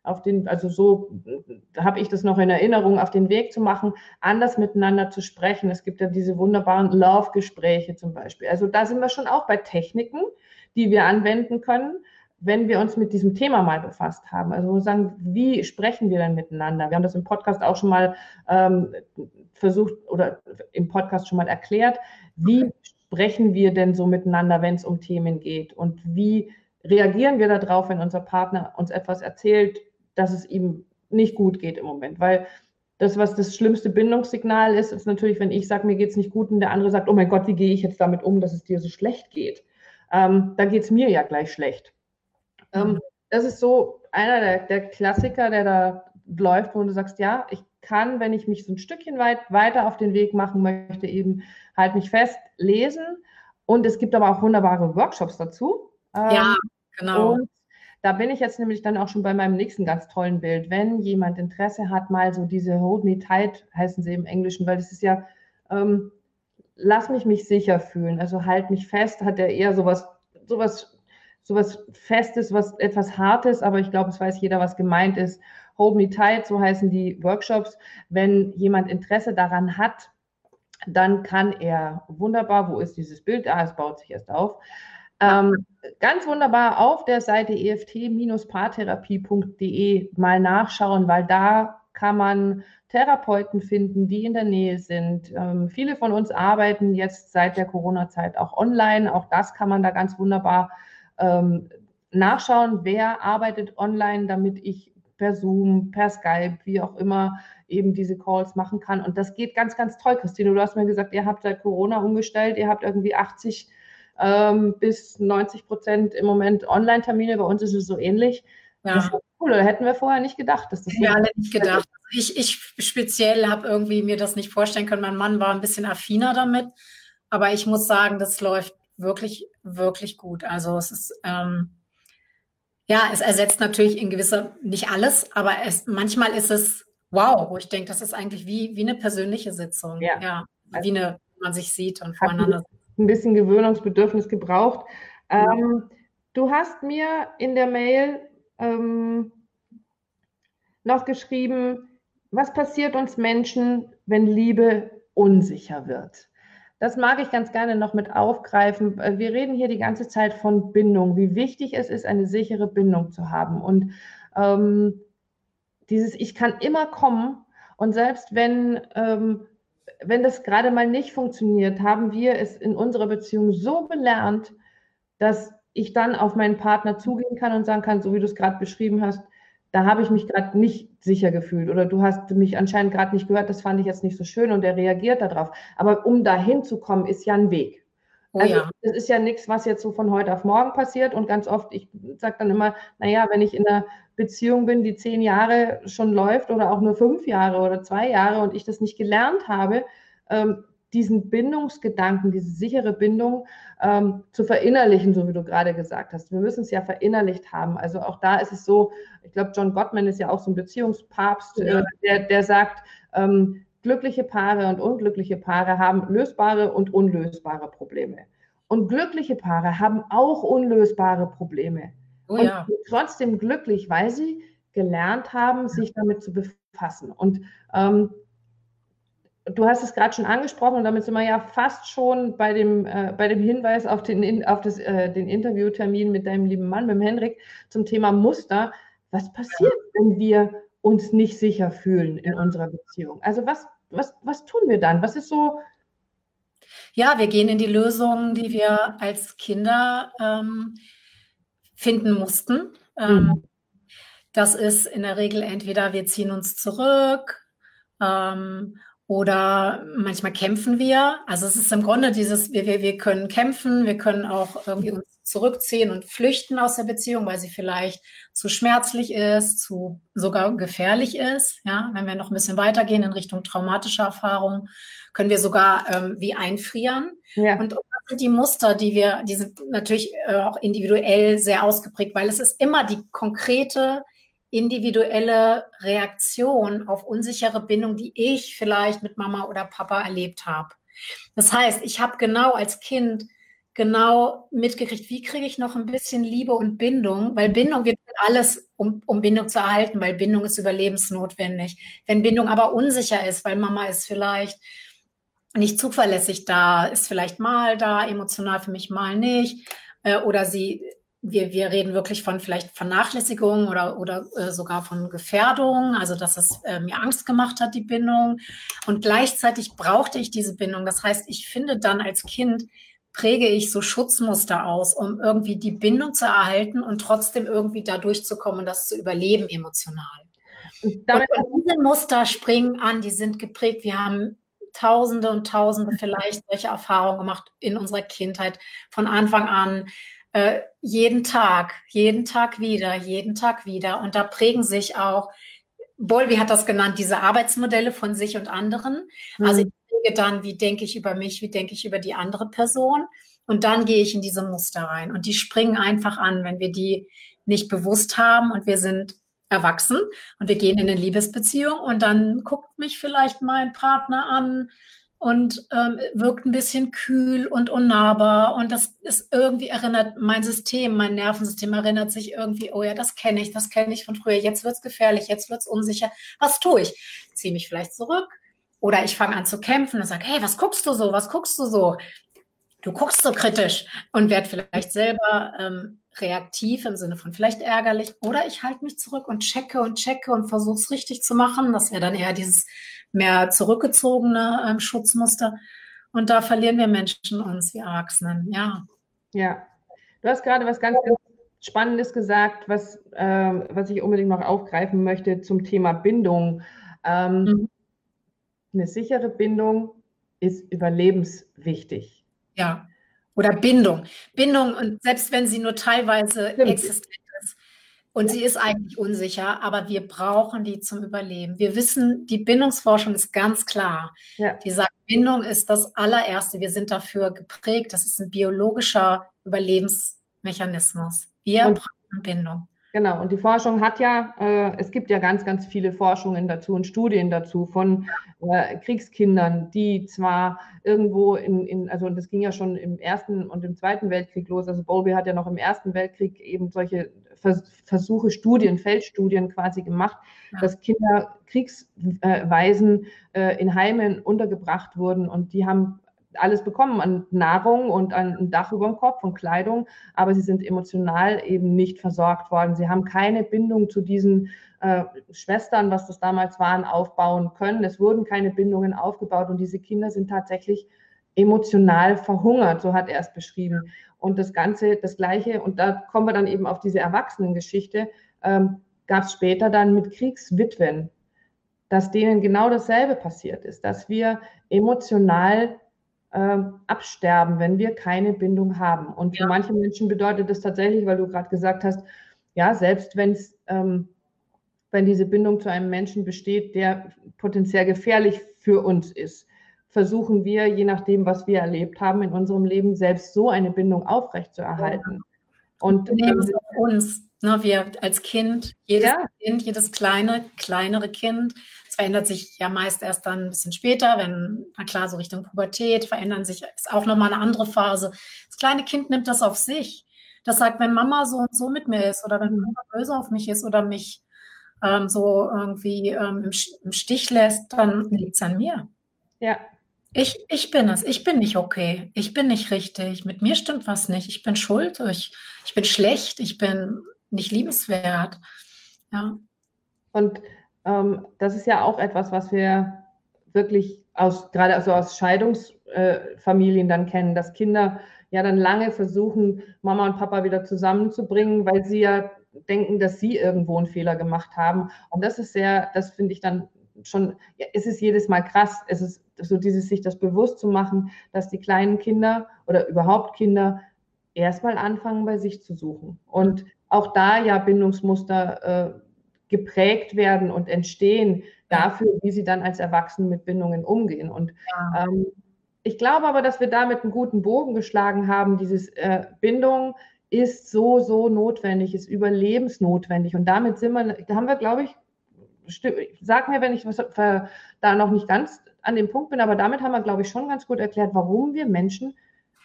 [SPEAKER 1] auf den, also so habe ich das noch in Erinnerung, auf den Weg zu machen, anders miteinander zu sprechen. Es gibt ja diese wunderbaren Love-Gespräche zum Beispiel. Also da sind wir schon auch bei Techniken, die wir anwenden können, wenn wir uns mit diesem Thema mal befasst haben. Also sagen, wie sprechen wir dann miteinander? Wir haben das im Podcast auch schon mal ähm, versucht oder im Podcast schon mal erklärt. Wie sprechen wir denn so miteinander, wenn es um Themen geht? Und wie reagieren wir darauf, wenn unser Partner uns etwas erzählt, dass es ihm nicht gut geht im Moment. Weil das, was das schlimmste Bindungssignal ist, ist natürlich, wenn ich sage, mir geht es nicht gut und der andere sagt, oh mein Gott, wie gehe ich jetzt damit um, dass es dir so schlecht geht. Ähm, da geht es mir ja gleich schlecht. Ähm, das ist so einer der, der, Klassiker, der da läuft, wo du sagst, ja, ich kann, wenn ich mich so ein Stückchen weit weiter auf den Weg machen möchte, eben halt mich fest lesen. Und es gibt aber auch wunderbare Workshops dazu.
[SPEAKER 2] Ähm, ja, genau. Und
[SPEAKER 1] da bin ich jetzt nämlich dann auch schon bei meinem nächsten ganz tollen Bild. Wenn jemand Interesse hat, mal so diese Hold Me Tight heißen sie im Englischen, weil das ist ja, ähm, lass mich mich sicher fühlen, also halt mich fest, hat er eher sowas, sowas, sowas Festes, was etwas Hartes, aber ich glaube, es weiß jeder, was gemeint ist. Hold Me Tight, so heißen die Workshops. Wenn jemand Interesse daran hat, dann kann er wunderbar, wo ist dieses Bild? Ah, es baut sich erst auf ähm, ganz wunderbar auf der Seite eft-paartherapie.de mal nachschauen, weil da kann man Therapeuten finden, die in der Nähe sind. Ähm, viele von uns arbeiten jetzt seit der Corona-Zeit auch online. Auch das kann man da ganz wunderbar ähm, nachschauen, wer arbeitet online, damit ich per Zoom, per Skype, wie auch immer, eben diese Calls machen kann. Und das geht ganz, ganz toll. Christine, du hast mir gesagt, ihr habt seit Corona umgestellt, ihr habt irgendwie 80 ähm, bis 90 Prozent im Moment Online-Termine. Bei uns ist es so ähnlich. Ja. Das ist cool, oder hätten wir vorher nicht gedacht, dass das
[SPEAKER 2] Ja, alle nicht gedacht. Ich, ich speziell habe irgendwie mir das nicht vorstellen können. Mein Mann war ein bisschen affiner damit, aber ich muss sagen, das läuft wirklich, wirklich gut. Also es ist ähm, ja, es ersetzt natürlich in gewisser, nicht alles, aber es, manchmal ist es wow, wo ich denke, das ist eigentlich wie, wie eine persönliche Sitzung. Ja. ja wie eine, man sich sieht und voneinander
[SPEAKER 1] ein bisschen Gewöhnungsbedürfnis gebraucht. Ähm, du hast mir in der Mail ähm, noch geschrieben, was passiert uns Menschen, wenn Liebe unsicher wird? Das mag ich ganz gerne noch mit aufgreifen. Wir reden hier die ganze Zeit von Bindung, wie wichtig es ist, eine sichere Bindung zu haben. Und ähm, dieses Ich kann immer kommen und selbst wenn ähm, wenn das gerade mal nicht funktioniert, haben wir es in unserer Beziehung so gelernt, dass ich dann auf meinen Partner zugehen kann und sagen kann, so wie du es gerade beschrieben hast, da habe ich mich gerade nicht sicher gefühlt oder du hast mich anscheinend gerade nicht gehört, das fand ich jetzt nicht so schön und er reagiert darauf. Aber um dahin zu kommen, ist ja ein Weg. Oh, also ja. das ist ja nichts, was jetzt so von heute auf morgen passiert und ganz oft, ich sage dann immer, naja, wenn ich in einer Beziehung bin, die zehn Jahre schon läuft oder auch nur fünf Jahre oder zwei Jahre und ich das nicht gelernt habe, ähm, diesen Bindungsgedanken, diese sichere Bindung ähm, zu verinnerlichen, so wie du gerade gesagt hast. Wir müssen es ja verinnerlicht haben. Also auch da ist es so, ich glaube, John Gottman ist ja auch so ein Beziehungspapst, ja. äh, der, der sagt, ähm, glückliche Paare und unglückliche Paare haben lösbare und unlösbare Probleme. Und glückliche Paare haben auch unlösbare Probleme. Oh, und ja. trotzdem glücklich, weil sie gelernt haben, sich damit zu befassen. Und ähm, du hast es gerade schon angesprochen und damit sind wir ja fast schon bei dem, äh, bei dem Hinweis auf, den, auf das, äh, den Interviewtermin mit deinem lieben Mann, mit dem Henrik, zum Thema Muster. Was passiert, wenn wir uns nicht sicher fühlen in unserer Beziehung? Also was, was, was tun wir dann? Was ist so?
[SPEAKER 2] Ja, wir gehen in die Lösungen, die wir als Kinder ähm, finden mussten. Ähm, mhm. Das ist in der Regel entweder wir ziehen uns zurück ähm, oder manchmal kämpfen wir. Also es ist im Grunde dieses, wir, wir, wir können kämpfen, wir können auch irgendwie uns zurückziehen und flüchten aus der Beziehung, weil sie vielleicht zu schmerzlich ist, zu sogar gefährlich ist. Ja, wenn wir noch ein bisschen weitergehen in Richtung traumatischer Erfahrung, können wir sogar ähm, wie einfrieren. Ja. Und das sind die Muster, die wir, die sind natürlich äh, auch individuell sehr ausgeprägt, weil es ist immer die konkrete individuelle Reaktion auf unsichere Bindung, die ich vielleicht mit Mama oder Papa erlebt habe. Das heißt, ich habe genau als Kind genau mitgekriegt, wie kriege ich noch ein bisschen Liebe und Bindung, weil Bindung wird alles, um, um Bindung zu erhalten, weil Bindung ist überlebensnotwendig. Wenn Bindung aber unsicher ist, weil Mama ist vielleicht nicht zuverlässig da, ist vielleicht mal da, emotional für mich mal nicht, äh, oder sie wir, wir reden wirklich von vielleicht Vernachlässigung oder, oder äh, sogar von Gefährdung, also dass es äh, mir Angst gemacht hat, die Bindung. Und gleichzeitig brauchte ich diese Bindung. Das heißt, ich finde dann als Kind, präge ich so Schutzmuster aus, um irgendwie die Bindung zu erhalten und trotzdem irgendwie da durchzukommen und das zu überleben emotional. Und, und diese Muster springen an, die sind geprägt. Wir haben Tausende und Tausende vielleicht solche Erfahrungen gemacht in unserer Kindheit von Anfang an äh, jeden Tag, jeden Tag wieder, jeden Tag wieder. Und da prägen sich auch, Bolby hat das genannt, diese Arbeitsmodelle von sich und anderen. Mhm. Also ich denke dann, wie denke ich über mich, wie denke ich über die andere Person. Und dann gehe ich in diese Muster rein. Und die springen einfach an, wenn wir die nicht bewusst haben und wir sind erwachsen und wir gehen in eine Liebesbeziehung und dann guckt mich vielleicht mein Partner an und ähm, wirkt ein bisschen kühl und unnahbar. Und das ist irgendwie erinnert, mein System, mein Nervensystem erinnert sich irgendwie, oh ja, das kenne ich, das kenne ich von früher. Jetzt wird es gefährlich, jetzt wird es unsicher. Was tue ich? Ziehe mich vielleicht zurück oder ich fange an zu kämpfen und sage, hey, was guckst du so? Was guckst du so? Du guckst so kritisch und werde vielleicht selber ähm, reaktiv im Sinne von vielleicht ärgerlich oder ich halte mich zurück und checke und checke und versuche es richtig zu machen. Das wäre dann eher dieses mehr zurückgezogene ähm, Schutzmuster. Und da verlieren wir Menschen uns, wie Erwachsenen, ja.
[SPEAKER 1] Ja, du hast gerade was ganz, ganz Spannendes gesagt, was, äh, was ich unbedingt noch aufgreifen möchte zum Thema Bindung. Ähm, mhm. Eine sichere Bindung ist überlebenswichtig.
[SPEAKER 2] Ja, oder Bindung. Bindung, und selbst wenn sie nur teilweise Stimmt. existent und sie ist eigentlich unsicher, aber wir brauchen die zum Überleben. Wir wissen, die Bindungsforschung ist ganz klar. Ja. Die sagt, Bindung ist das allererste. Wir sind dafür geprägt. Das ist ein biologischer Überlebensmechanismus. Wir und, brauchen Bindung.
[SPEAKER 1] Genau, und die Forschung hat ja, äh, es gibt ja ganz, ganz viele Forschungen dazu und Studien dazu von äh, Kriegskindern, die zwar irgendwo in, in, also das ging ja schon im Ersten und im Zweiten Weltkrieg los, also Bowlby hat ja noch im Ersten Weltkrieg eben solche Versuche, Studien, Feldstudien quasi gemacht, ja. dass Kinder Kriegsweisen äh, in Heimen untergebracht wurden und die haben alles bekommen an Nahrung und an ein Dach über dem Kopf und Kleidung, aber sie sind emotional eben nicht versorgt worden. Sie haben keine Bindung zu diesen äh, Schwestern, was das damals waren, aufbauen können. Es wurden keine Bindungen aufgebaut und diese Kinder sind tatsächlich emotional verhungert, so hat er es beschrieben. Und das Ganze, das Gleiche, und da kommen wir dann eben auf diese Erwachsenengeschichte, ähm, gab es später dann mit Kriegswitwen, dass denen genau dasselbe passiert ist, dass wir emotional äh, absterben, wenn wir keine Bindung haben. Und für ja. manche Menschen bedeutet das tatsächlich, weil du gerade gesagt hast, ja, selbst wenn es, ähm, wenn diese Bindung zu einem Menschen besteht, der potenziell gefährlich für uns ist, versuchen wir, je nachdem, was wir erlebt haben in unserem Leben, selbst so eine Bindung aufrechtzuerhalten.
[SPEAKER 2] Und wir nehmen es auf uns. Ne, wir als Kind, jedes ja. Kind, jedes kleine, kleinere Kind, es verändert sich ja meist erst dann ein bisschen später, wenn, na klar, so Richtung Pubertät verändern sich, ist auch nochmal eine andere Phase. Das kleine Kind nimmt das auf sich. Das sagt, wenn Mama so und so mit mir ist oder wenn Mama böse auf mich ist oder mich ähm, so irgendwie ähm, im, im, Stich lässt, dann liegt es an mir.
[SPEAKER 1] Ja.
[SPEAKER 2] Ich, ich bin es. Ich bin nicht okay. Ich bin nicht richtig. Mit mir stimmt was nicht. Ich bin schuld. Ich, ich bin schlecht. Ich bin nicht liebenswert. Ja.
[SPEAKER 1] Und ähm, das ist ja auch etwas, was wir wirklich aus, gerade also aus Scheidungsfamilien äh, dann kennen, dass Kinder ja dann lange versuchen, Mama und Papa wieder zusammenzubringen, weil sie ja denken, dass sie irgendwo einen Fehler gemacht haben. Und das ist sehr, das finde ich dann schon, ja, es ist jedes Mal krass. Es ist so dieses, sich das bewusst zu machen, dass die kleinen Kinder oder überhaupt Kinder erstmal anfangen, bei sich zu suchen. Und auch da ja Bindungsmuster äh, geprägt werden und entstehen dafür, wie sie dann als Erwachsene mit Bindungen umgehen. Und ja. ähm, ich glaube aber, dass wir damit einen guten Bogen geschlagen haben. Dieses äh, Bindung ist so, so notwendig, ist überlebensnotwendig. Und damit sind wir, da haben wir, glaube ich, sag mir, wenn ich da noch nicht ganz an dem Punkt bin, aber damit haben wir, glaube ich, schon ganz gut erklärt, warum wir Menschen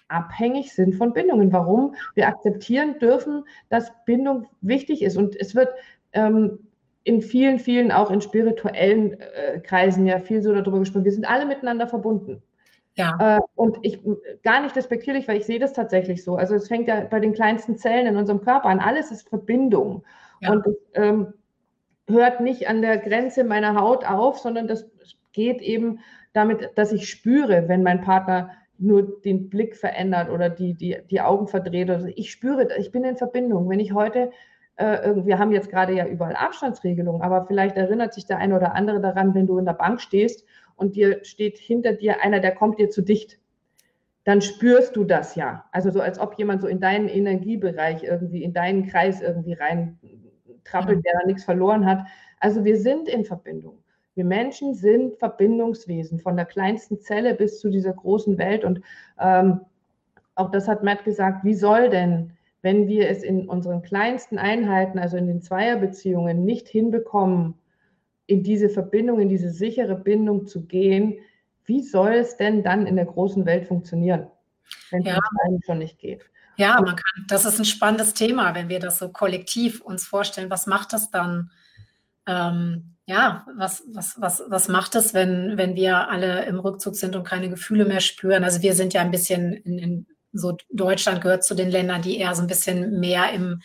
[SPEAKER 1] abhängig sind von Bindungen, warum wir akzeptieren dürfen, dass Bindung wichtig ist. Und es wird ähm, in vielen, vielen, auch in spirituellen äh, Kreisen ja viel so darüber gesprochen. Wir sind alle miteinander verbunden. Ja. Äh, und ich gar nicht respektierlich, weil ich sehe das tatsächlich so. Also es fängt ja bei den kleinsten Zellen in unserem Körper an. Alles ist Verbindung. Ja. Und ähm, hört nicht an der Grenze meiner Haut auf, sondern das geht eben damit, dass ich spüre, wenn mein Partner nur den Blick verändert oder die, die, die Augen verdreht. Oder so. Ich spüre, ich bin in Verbindung. Wenn ich heute äh, wir haben jetzt gerade ja überall Abstandsregelungen, aber vielleicht erinnert sich der eine oder andere daran, wenn du in der Bank stehst und dir steht hinter dir einer, der kommt dir zu dicht, dann spürst du das ja. Also so, als ob jemand so in deinen Energiebereich irgendwie, in deinen Kreis irgendwie rein trappelt, der da nichts verloren hat. Also wir sind in Verbindung. Wir Menschen sind Verbindungswesen von der kleinsten Zelle bis zu dieser großen Welt. Und ähm, auch das hat Matt gesagt, wie soll denn, wenn wir es in unseren kleinsten Einheiten, also in den Zweierbeziehungen, nicht hinbekommen, in diese Verbindung, in diese sichere Bindung zu gehen, wie soll es denn dann in der großen Welt funktionieren, wenn es ja. schon nicht geht?
[SPEAKER 2] Ja, man kann, das ist ein spannendes Thema, wenn wir das so kollektiv uns vorstellen. Was macht das dann? Ähm, ja, was, was, was, was macht es, wenn, wenn wir alle im Rückzug sind und keine Gefühle mehr spüren? Also wir sind ja ein bisschen in, in so Deutschland gehört zu den Ländern, die eher so ein bisschen mehr im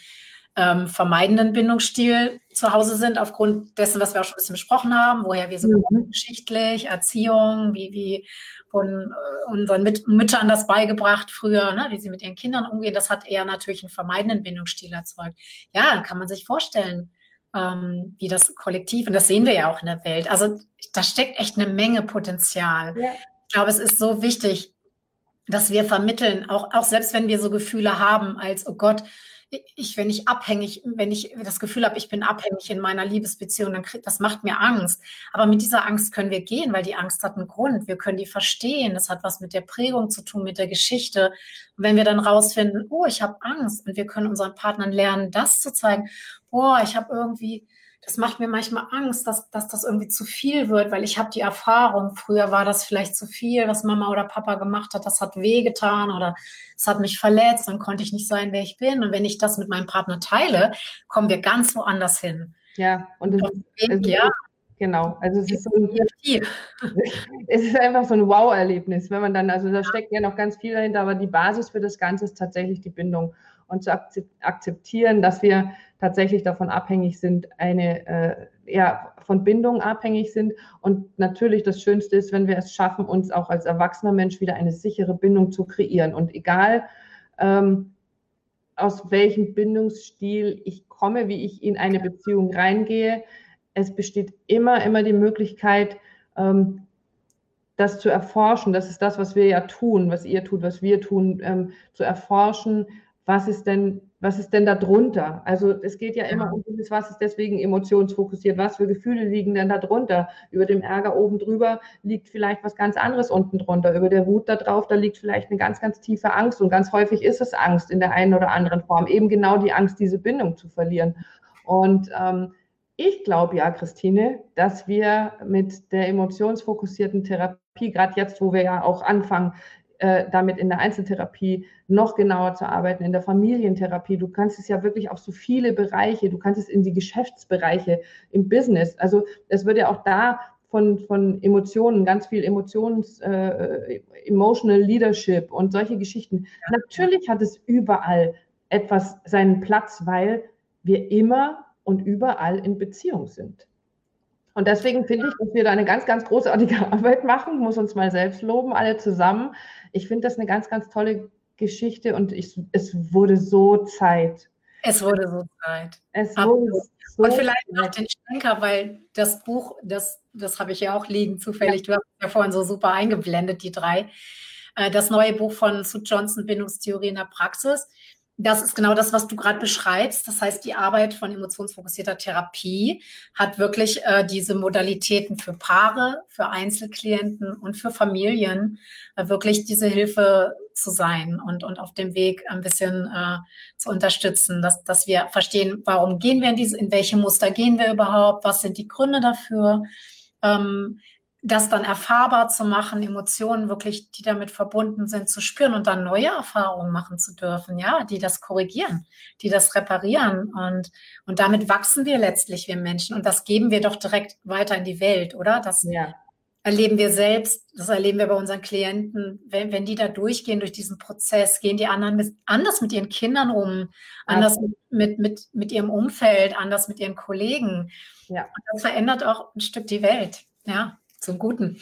[SPEAKER 2] ähm, vermeidenden Bindungsstil zu Hause sind, aufgrund dessen, was wir auch schon ein bisschen besprochen haben, woher wir so mhm. geschichtlich, Erziehung, wie, wie wurden äh, unseren Mit Müttern das beigebracht früher, ne, wie sie mit ihren Kindern umgehen. Das hat eher natürlich einen vermeidenden Bindungsstil erzeugt. Ja, dann kann man sich vorstellen, ähm, wie das Kollektiv, und das sehen wir ja auch in der Welt. Also da steckt echt eine Menge Potenzial. Ja. Ich glaube, es ist so wichtig, dass wir vermitteln, auch, auch selbst wenn wir so Gefühle haben, als, oh Gott, ich, wenn ich abhängig, wenn ich das Gefühl habe, ich bin abhängig in meiner Liebesbeziehung, dann krieg, das macht mir Angst. Aber mit dieser Angst können wir gehen, weil die Angst hat einen Grund. Wir können die verstehen. Das hat was mit der Prägung zu tun, mit der Geschichte. Und wenn wir dann rausfinden, oh, ich habe Angst, und wir können unseren Partnern lernen, das zu zeigen, boah, ich habe irgendwie das macht mir manchmal Angst, dass, dass das irgendwie zu viel wird, weil ich habe die Erfahrung, früher war das vielleicht zu viel, was Mama oder Papa gemacht hat, das hat wehgetan oder es hat mich verletzt, dann konnte ich nicht sein, wer ich bin. Und wenn ich das mit meinem Partner teile, kommen wir ganz woanders hin.
[SPEAKER 1] Ja, und das, und, ja. Genau, also es ist, so ein, es ist einfach so ein Wow-Erlebnis, wenn man dann, also da steckt ja noch ganz viel dahinter, aber die Basis für das Ganze ist tatsächlich die Bindung und zu akzeptieren, dass wir tatsächlich davon abhängig sind, eine, äh, ja, von Bindung abhängig sind. Und natürlich das Schönste ist, wenn wir es schaffen, uns auch als erwachsener Mensch wieder eine sichere Bindung zu kreieren. Und egal, ähm, aus welchem Bindungsstil ich komme, wie ich in eine Beziehung reingehe, es besteht immer, immer die Möglichkeit, ähm, das zu erforschen. Das ist das, was wir ja tun, was ihr tut, was wir tun, ähm, zu erforschen, was ist denn, was ist denn da drunter? Also es geht ja immer um dieses, was ist deswegen emotionsfokussiert, was für Gefühle liegen denn da drunter? Über dem Ärger oben drüber liegt vielleicht was ganz anderes unten drunter. Über der Wut da drauf, da liegt vielleicht eine ganz, ganz tiefe Angst und ganz häufig ist es Angst in der einen oder anderen Form. Eben genau die Angst, diese Bindung zu verlieren. Und ähm, ich glaube ja, Christine, dass wir mit der emotionsfokussierten Therapie, gerade jetzt, wo wir ja auch anfangen, äh, damit in der Einzeltherapie noch genauer zu arbeiten, in der Familientherapie. Du kannst es ja wirklich auf so viele Bereiche, du kannst es in die Geschäftsbereiche, im Business. Also es wird ja auch da von, von Emotionen, ganz viel Emotions, äh, Emotional Leadership und solche Geschichten. Ja. Natürlich hat es überall etwas seinen Platz, weil wir immer und überall in Beziehung sind. Und deswegen finde ich, dass wir da eine ganz, ganz großartige Arbeit machen, muss uns mal selbst loben, alle zusammen. Ich finde das eine ganz, ganz tolle Geschichte und ich, es wurde so Zeit.
[SPEAKER 2] Es wurde so Zeit. Es wurde so und vielleicht noch den Schlenker, weil das Buch, das, das habe ich ja auch liegen, zufällig, ja. du hast ja vorhin so super eingeblendet, die drei. Äh, das neue Buch von Sue Johnson, Bindungstheorie in der Praxis das ist genau das, was du gerade beschreibst. Das heißt, die Arbeit von emotionsfokussierter Therapie hat wirklich äh, diese Modalitäten für Paare, für Einzelklienten und für Familien, äh, wirklich diese Hilfe zu sein und, und auf dem Weg ein bisschen äh, zu unterstützen, dass, dass wir verstehen, warum gehen wir in diese, in welche Muster gehen wir überhaupt, was sind die Gründe dafür. Ähm, das dann erfahrbar zu machen, Emotionen wirklich, die damit verbunden sind, zu spüren und dann neue Erfahrungen machen zu dürfen, ja, die das korrigieren, die das reparieren und, und damit wachsen wir letztlich, wir Menschen und das geben wir doch direkt weiter in die Welt, oder? Das ja. erleben wir selbst, das erleben wir bei unseren Klienten, wenn, wenn die da durchgehen, durch diesen Prozess, gehen die anderen mit, anders mit ihren Kindern um, anders ja. mit, mit, mit ihrem Umfeld, anders mit ihren Kollegen. Ja. Und das verändert auch ein Stück die Welt, ja zum Guten.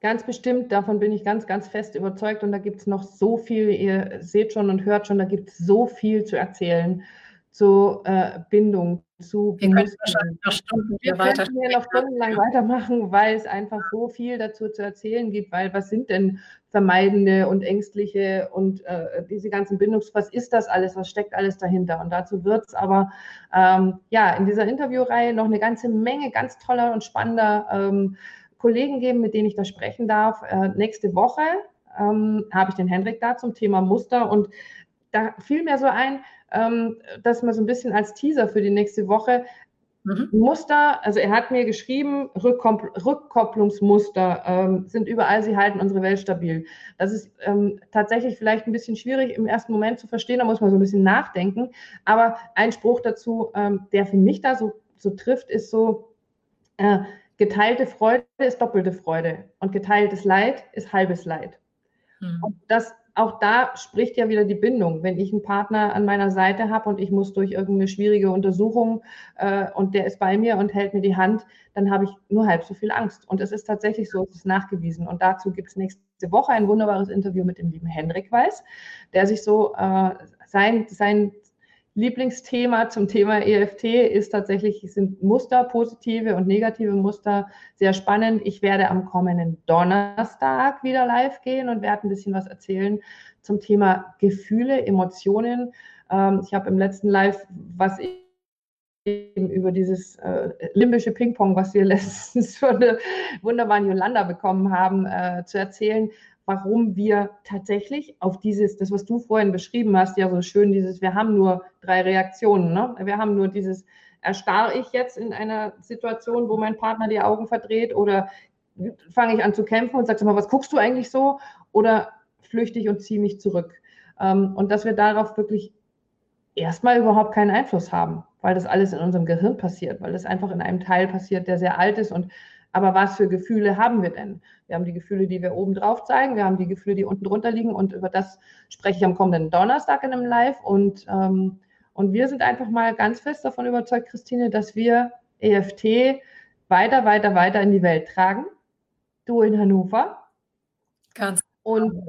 [SPEAKER 1] Ganz bestimmt, davon bin ich ganz, ganz fest überzeugt. Und da gibt es noch so viel, ihr seht schon und hört schon, da gibt es so viel zu erzählen zu äh, Bindung, zu Wir können wahrscheinlich noch Stunden Wir weiter hier noch stundenlang weitermachen, weil es einfach so viel dazu zu erzählen gibt, weil was sind denn vermeidende und ängstliche und äh, diese ganzen Bindungs, was ist das alles, was steckt alles dahinter? Und dazu wird es aber ähm, ja in dieser Interviewreihe noch eine ganze Menge ganz toller und spannender ähm, Kollegen geben, mit denen ich da sprechen darf. Äh, nächste Woche ähm, habe ich den Hendrik da zum Thema Muster und da fiel mir so ein, ähm, dass man so ein bisschen als Teaser für die nächste Woche mhm. Muster, also er hat mir geschrieben, Rückkopplungsmuster ähm, sind überall, sie halten unsere Welt stabil. Das ist ähm, tatsächlich vielleicht ein bisschen schwierig im ersten Moment zu verstehen, da muss man so ein bisschen nachdenken. Aber ein Spruch dazu, ähm, der für mich da so, so trifft, ist so, äh, geteilte Freude ist doppelte Freude und geteiltes Leid ist halbes Leid. Mhm. Und das, auch da spricht ja wieder die Bindung. Wenn ich einen Partner an meiner Seite habe und ich muss durch irgendeine schwierige Untersuchung äh, und der ist bei mir und hält mir die Hand, dann habe ich nur halb so viel Angst. Und es ist tatsächlich so, es ist nachgewiesen. Und dazu gibt es nächste Woche ein wunderbares Interview mit dem lieben Henrik Weiß, der sich so äh, sein, sein Lieblingsthema zum Thema EFT ist tatsächlich, sind Muster, positive und negative Muster sehr spannend. Ich werde am kommenden Donnerstag wieder live gehen und werde ein bisschen was erzählen zum Thema Gefühle, Emotionen. Ähm, ich habe im letzten Live, was ich eben über dieses äh, limbische Ping-Pong, was wir letztens von der wunderbaren Yolanda bekommen haben, äh, zu erzählen, warum wir tatsächlich auf dieses, das, was du vorhin beschrieben hast, ja so schön, dieses, wir haben nur drei Reaktionen. Ne? Wir haben nur dieses, erstarre ich jetzt in einer Situation, wo mein Partner die Augen verdreht oder fange ich an zu kämpfen und sage mal, was guckst du eigentlich so? Oder flüchte ich und ziehe mich zurück? Ähm, und dass wir darauf wirklich erstmal überhaupt keinen Einfluss haben, weil das alles in unserem Gehirn passiert, weil das einfach in einem Teil passiert, der sehr alt ist und aber was für Gefühle haben wir denn? Wir haben die Gefühle, die wir oben drauf zeigen, wir haben die Gefühle, die unten drunter liegen und über das spreche ich am kommenden Donnerstag in einem Live und, ähm, und wir sind einfach mal ganz fest davon überzeugt, Christine, dass wir EFT weiter, weiter, weiter in die Welt tragen. Du in Hannover.
[SPEAKER 2] Ganz.
[SPEAKER 1] Und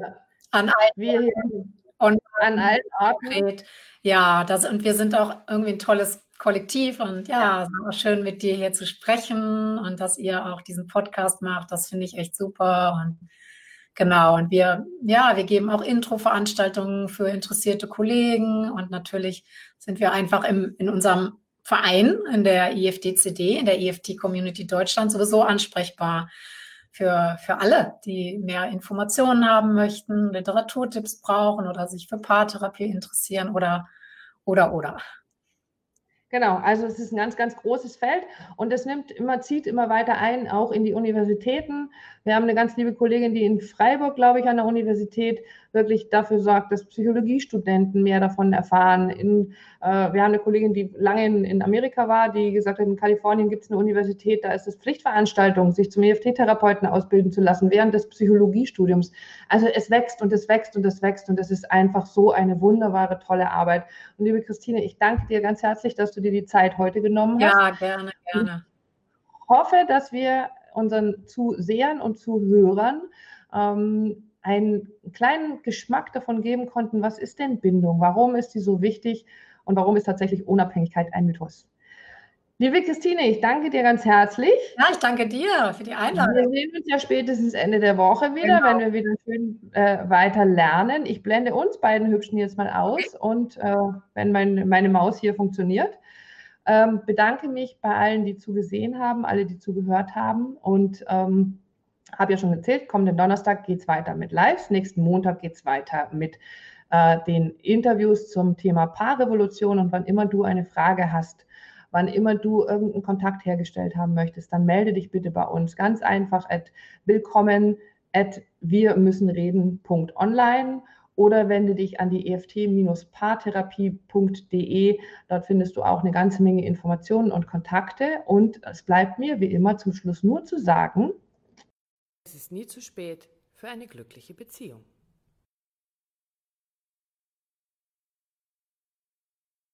[SPEAKER 2] an allen und an allen Orten. Ja, das, und wir sind auch irgendwie ein tolles Kollektiv und ja, es war schön mit dir hier zu sprechen und dass ihr auch diesen Podcast macht, das finde ich echt super und Genau, und wir, ja, wir geben auch Intro-Veranstaltungen für interessierte Kollegen und natürlich sind wir einfach im, in unserem Verein, in der IFDCD, in der IFT Community Deutschland sowieso ansprechbar für, für alle, die mehr Informationen haben möchten, Literaturtipps brauchen oder sich für Paartherapie interessieren oder, oder, oder.
[SPEAKER 1] Genau, also es ist ein ganz, ganz großes Feld und es nimmt immer, zieht immer weiter ein, auch in die Universitäten. Wir haben eine ganz liebe Kollegin, die in Freiburg, glaube ich, an der Universität wirklich dafür sorgt, dass Psychologiestudenten mehr davon erfahren. In, äh, wir haben eine Kollegin, die lange in, in Amerika war, die gesagt hat, in Kalifornien gibt es eine Universität, da ist es Pflichtveranstaltung, sich zum EFT-Therapeuten ausbilden zu lassen während des Psychologiestudiums. Also es wächst und es wächst und es wächst und es ist einfach so eine wunderbare, tolle Arbeit. Und liebe Christine, ich danke dir ganz herzlich, dass du dir die Zeit heute genommen hast.
[SPEAKER 2] Ja, gerne, gerne.
[SPEAKER 1] Ich hoffe, dass wir unseren Zusehern und Zuhörern ähm, einen kleinen Geschmack davon geben konnten, was ist denn Bindung, warum ist die so wichtig und warum ist tatsächlich Unabhängigkeit ein Mythos. Liebe Christine, ich danke dir ganz herzlich.
[SPEAKER 2] Ja, ich danke dir für die Einladung.
[SPEAKER 1] Wir sehen uns ja spätestens Ende der Woche wieder, genau. wenn wir wieder schön äh, weiter lernen. Ich blende uns beiden Hübschen jetzt mal aus und äh, wenn mein, meine Maus hier funktioniert, ähm, bedanke mich bei allen, die zugesehen haben, alle, die zugehört haben und ähm, habe ja schon erzählt, kommenden Donnerstag geht es weiter mit Lives, nächsten Montag geht es weiter mit äh, den Interviews zum Thema Paarrevolution und wann immer du eine Frage hast, wann immer du irgendeinen Kontakt hergestellt haben möchtest, dann melde dich bitte bei uns. Ganz einfach at willkommen at wir müssen reden.online oder wende dich an die eft-paartherapie.de. Dort findest du auch eine ganze Menge Informationen und Kontakte. Und es bleibt mir wie immer zum Schluss nur zu sagen,
[SPEAKER 3] es ist nie zu spät für eine glückliche Beziehung.